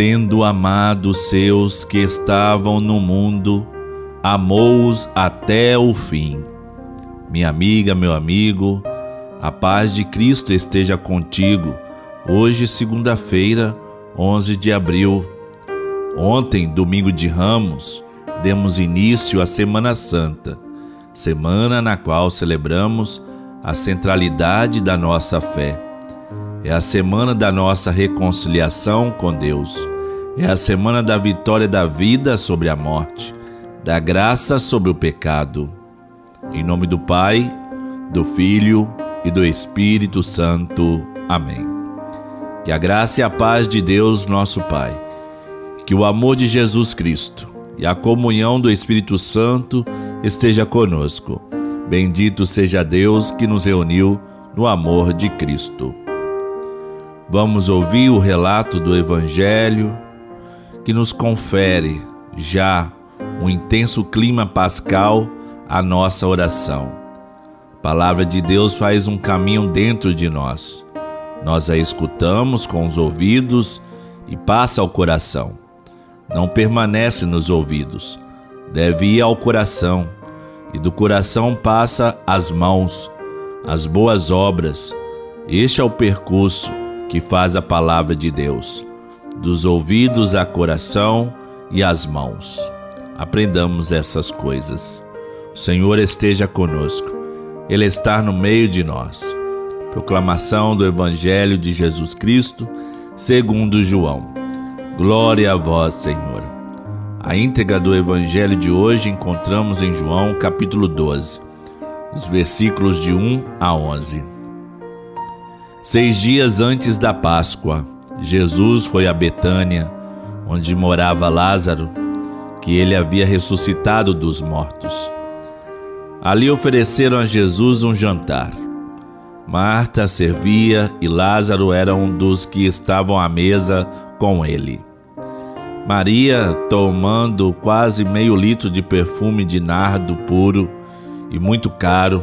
tendo amado seus que estavam no mundo, amou-os até o fim. Minha amiga, meu amigo, a paz de Cristo esteja contigo. Hoje, segunda-feira, 11 de abril. Ontem, domingo de Ramos, demos início à Semana Santa, semana na qual celebramos a centralidade da nossa fé. É a semana da nossa reconciliação com Deus. É a semana da vitória da vida sobre a morte, da graça sobre o pecado. Em nome do Pai, do Filho e do Espírito Santo. Amém. Que a graça e a paz de Deus, nosso Pai, que o amor de Jesus Cristo e a comunhão do Espírito Santo esteja conosco. Bendito seja Deus que nos reuniu no amor de Cristo. Vamos ouvir o relato do Evangelho que nos confere já um intenso clima pascal à nossa oração. A palavra de Deus faz um caminho dentro de nós. Nós a escutamos com os ouvidos e passa ao coração. Não permanece nos ouvidos, deve ir ao coração, e do coração passa às mãos, as boas obras. Este é o percurso que faz a palavra de Deus, dos ouvidos a coração e às mãos. Aprendamos essas coisas. O Senhor esteja conosco, Ele está no meio de nós. Proclamação do Evangelho de Jesus Cristo, segundo João. Glória a vós, Senhor. A íntegra do Evangelho de hoje encontramos em João, capítulo 12, os versículos de 1 a 11. Seis dias antes da Páscoa, Jesus foi a Betânia, onde morava Lázaro, que ele havia ressuscitado dos mortos. Ali ofereceram a Jesus um jantar. Marta servia e Lázaro era um dos que estavam à mesa com ele. Maria, tomando quase meio litro de perfume de nardo puro e muito caro,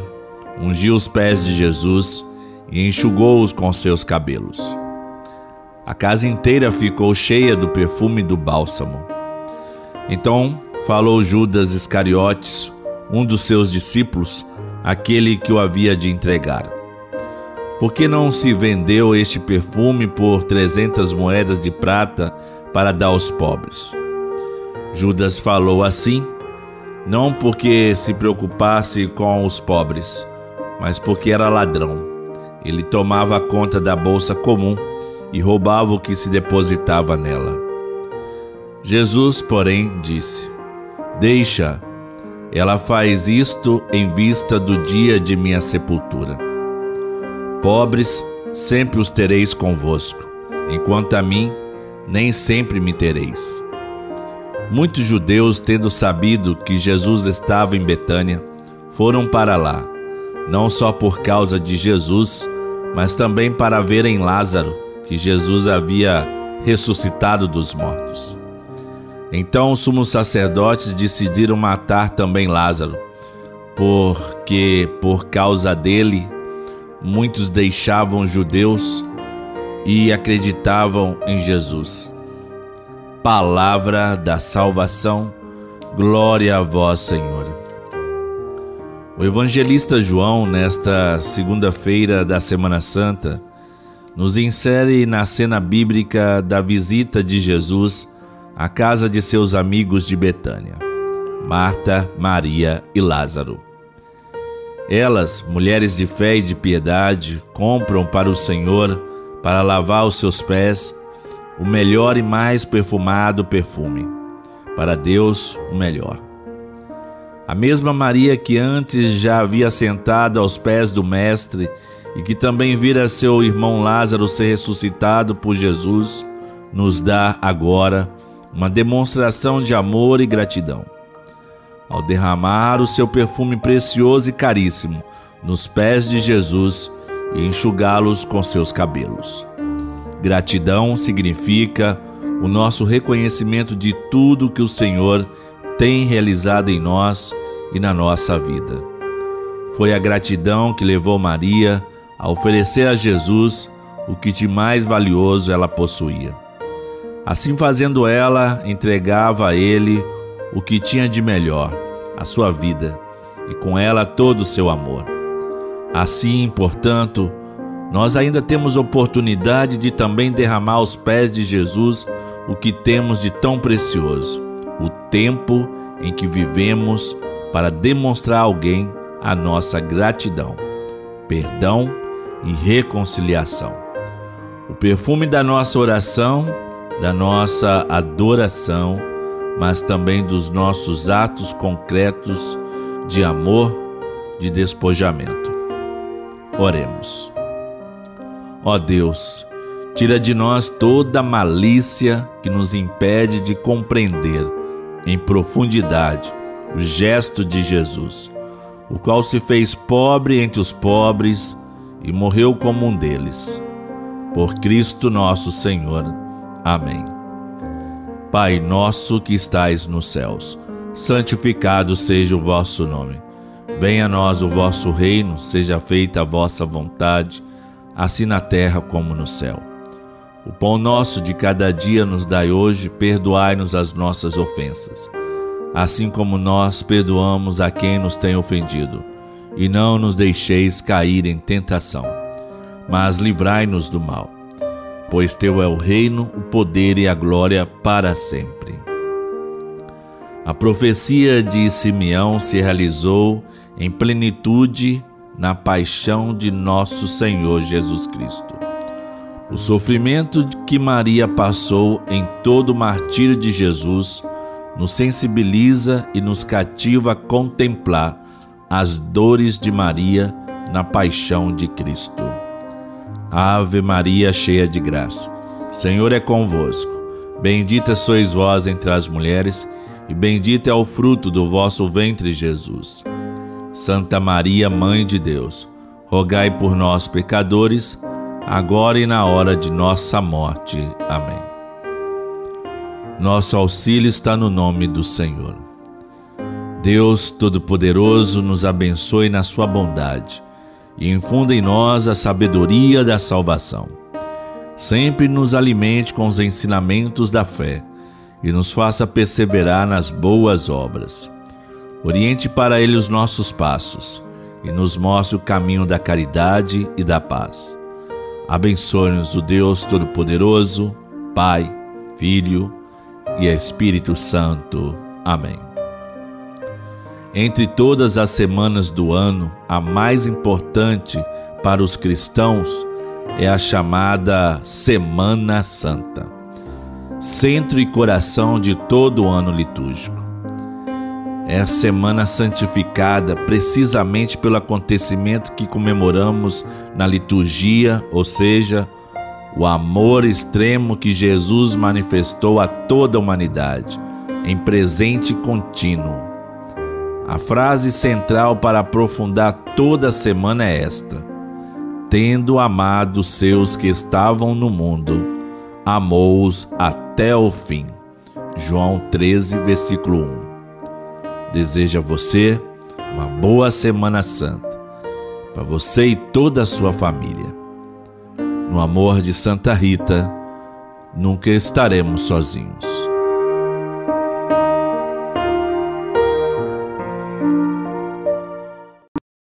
ungiu os pés de Jesus e enxugou-os com seus cabelos. A casa inteira ficou cheia do perfume do bálsamo. Então falou Judas Iscariotes, um dos seus discípulos, aquele que o havia de entregar. Por que não se vendeu este perfume por trezentas moedas de prata para dar aos pobres? Judas falou assim, não porque se preocupasse com os pobres, mas porque era ladrão. Ele tomava conta da bolsa comum e roubava o que se depositava nela. Jesus, porém, disse: Deixa, ela faz isto em vista do dia de minha sepultura. Pobres sempre os tereis convosco, enquanto a mim nem sempre me tereis. Muitos judeus, tendo sabido que Jesus estava em Betânia, foram para lá não só por causa de Jesus, mas também para verem Lázaro, que Jesus havia ressuscitado dos mortos. Então os sumos sacerdotes decidiram matar também Lázaro, porque por causa dele muitos deixavam judeus e acreditavam em Jesus. Palavra da salvação, glória a vós, Senhor. O evangelista João, nesta segunda-feira da Semana Santa, nos insere na cena bíblica da visita de Jesus à casa de seus amigos de Betânia, Marta, Maria e Lázaro. Elas, mulheres de fé e de piedade, compram para o Senhor, para lavar os seus pés, o melhor e mais perfumado perfume. Para Deus, o melhor. A mesma Maria que antes já havia sentado aos pés do Mestre e que também vira seu irmão Lázaro ser ressuscitado por Jesus, nos dá agora uma demonstração de amor e gratidão. Ao derramar o seu perfume precioso e caríssimo nos pés de Jesus e enxugá-los com seus cabelos. Gratidão significa o nosso reconhecimento de tudo que o Senhor tem realizado em nós e na nossa vida. Foi a gratidão que levou Maria a oferecer a Jesus o que de mais valioso ela possuía. Assim fazendo, ela entregava a ele o que tinha de melhor, a sua vida, e com ela todo o seu amor. Assim, portanto, nós ainda temos oportunidade de também derramar aos pés de Jesus o que temos de tão precioso, o tempo em que vivemos para demonstrar a alguém a nossa gratidão, perdão e reconciliação. O perfume da nossa oração, da nossa adoração, mas também dos nossos atos concretos de amor, de despojamento. Oremos. Ó Deus, tira de nós toda malícia que nos impede de compreender em profundidade o gesto de Jesus, o qual se fez pobre entre os pobres e morreu como um deles. Por Cristo nosso Senhor. Amém. Pai nosso que estais nos céus, santificado seja o vosso nome. Venha a nós o vosso reino, seja feita a vossa vontade, assim na terra como no céu. O pão nosso de cada dia nos dai hoje, perdoai-nos as nossas ofensas, assim como nós perdoamos a quem nos tem ofendido. E não nos deixeis cair em tentação, mas livrai-nos do mal. Pois teu é o reino, o poder e a glória para sempre. A profecia de Simeão se realizou em plenitude na paixão de nosso Senhor Jesus Cristo. O sofrimento que Maria passou em todo o martírio de Jesus nos sensibiliza e nos cativa a contemplar as dores de Maria na paixão de Cristo. Ave Maria, cheia de graça, o Senhor é convosco. Bendita sois vós entre as mulheres, e bendito é o fruto do vosso ventre, Jesus. Santa Maria, Mãe de Deus, rogai por nós, pecadores, agora e na hora de nossa morte. Amém. Nosso auxílio está no nome do Senhor. Deus Todo-Poderoso nos abençoe na sua bondade e infunda em nós a sabedoria da salvação. Sempre nos alimente com os ensinamentos da fé e nos faça perseverar nas boas obras Oriente para ele os nossos passos e nos mostre o caminho da caridade e da paz. Abençoe-nos o Deus Todo-Poderoso, Pai, Filho e Espírito Santo. Amém. Entre todas as semanas do ano, a mais importante para os cristãos é a chamada Semana Santa, centro e coração de todo o ano litúrgico é a semana santificada precisamente pelo acontecimento que comemoramos na liturgia, ou seja, o amor extremo que Jesus manifestou a toda a humanidade, em presente contínuo. A frase central para aprofundar toda a semana é esta: Tendo amado seus que estavam no mundo, amou-os até o fim. João 13, versículo 1 deseja a você uma boa Semana Santa, para você e toda a sua família. No amor de Santa Rita, nunca estaremos sozinhos.